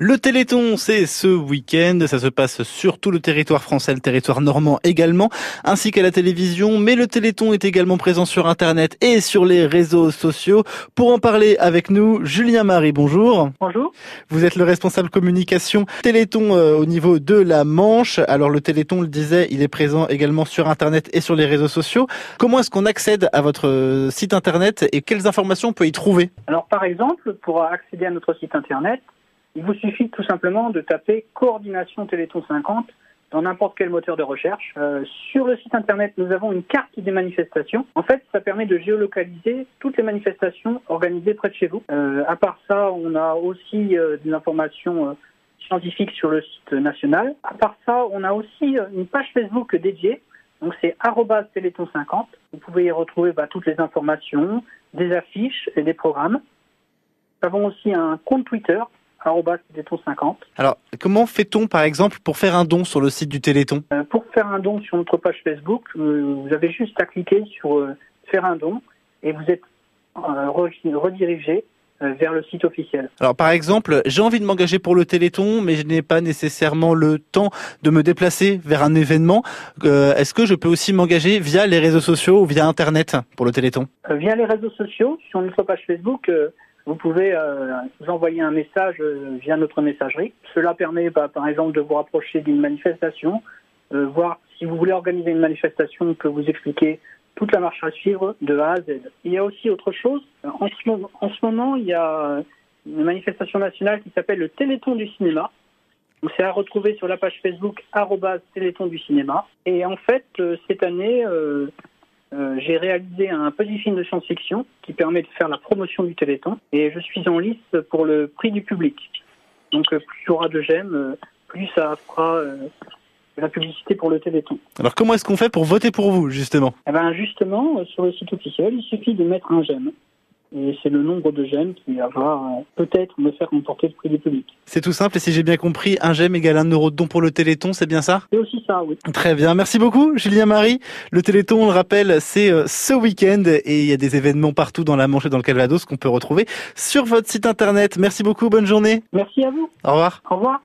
Le Téléthon, c'est ce week-end. Ça se passe sur tout le territoire français, le territoire normand également, ainsi qu'à la télévision. Mais le Téléthon est également présent sur Internet et sur les réseaux sociaux. Pour en parler avec nous, Julien Marie, bonjour. Bonjour. Vous êtes le responsable communication Téléthon euh, au niveau de la Manche. Alors le Téléthon, le disait, il est présent également sur Internet et sur les réseaux sociaux. Comment est-ce qu'on accède à votre euh, site Internet et quelles informations on peut y trouver? Alors par exemple, pour accéder à notre site Internet, il vous suffit tout simplement de taper coordination Téléthon 50 dans n'importe quel moteur de recherche. Euh, sur le site internet, nous avons une carte des manifestations. En fait, ça permet de géolocaliser toutes les manifestations organisées près de chez vous. Euh, à part ça, on a aussi euh, des informations scientifiques sur le site national. À part ça, on a aussi une page Facebook dédiée. Donc c'est Téléthon 50. Vous pouvez y retrouver bah, toutes les informations, des affiches et des programmes. Nous avons aussi un compte Twitter Téléthon 50. Alors, comment fait-on, par exemple, pour faire un don sur le site du Téléthon? Euh, pour faire un don sur notre page Facebook, euh, vous avez juste à cliquer sur euh, faire un don et vous êtes re- redirigé vers le site officiel. Alors, par exemple, j'ai envie de m'engager pour le Téléthon, mais je n'ai pas nécessairement le temps de me déplacer vers un événement. Euh, Est-ce que je peux aussi m'engager via les réseaux sociaux ou via Internet pour le Téléthon? Euh, via les réseaux sociaux, sur notre page Facebook, euh, vous pouvez euh, vous envoyer un message euh, via notre messagerie. Cela permet bah, par exemple de vous rapprocher d'une manifestation, euh, voir si vous voulez organiser une manifestation, on peut vous expliquer toute la marche à suivre de A à Z. Il y a aussi autre chose. Euh, En ce, moment- en ce moment, il y a une manifestation nationale qui s'appelle le Téléthon du cinéma. C'est à retrouver sur la page Facebook Téléthon du cinéma. Et en fait, cette année, euh, j'ai réalisé un petit film de science-fiction qui permet de faire la promotion du Téléthon et je suis en lice pour le prix du public. Donc euh, plus il y aura de j'aime, euh, plus ça fera de la publicité pour le Téléthon. Alors, comment est-ce qu'on fait pour voter pour vous, justement? Et ben justement, sur le site officiel, il suffit de mettre un j'aime. Et c'est le nombre de j'aime qui va euh, peut-être me faire remporter le prix du public. C'est tout simple, et si j'ai bien compris, un j'aime égale un euro de don pour le Téléthon, c'est bien ça? C'est aussi ça, oui. Très bien, merci beaucoup Julien Marie. Le Téléthon, on le rappelle, c'est euh, ce week-end et il y a des événements partout dans la Manche et dans le Calvados qu'on peut retrouver sur votre site internet. Merci beaucoup, bonne journée. Merci à vous. Au revoir. Au revoir.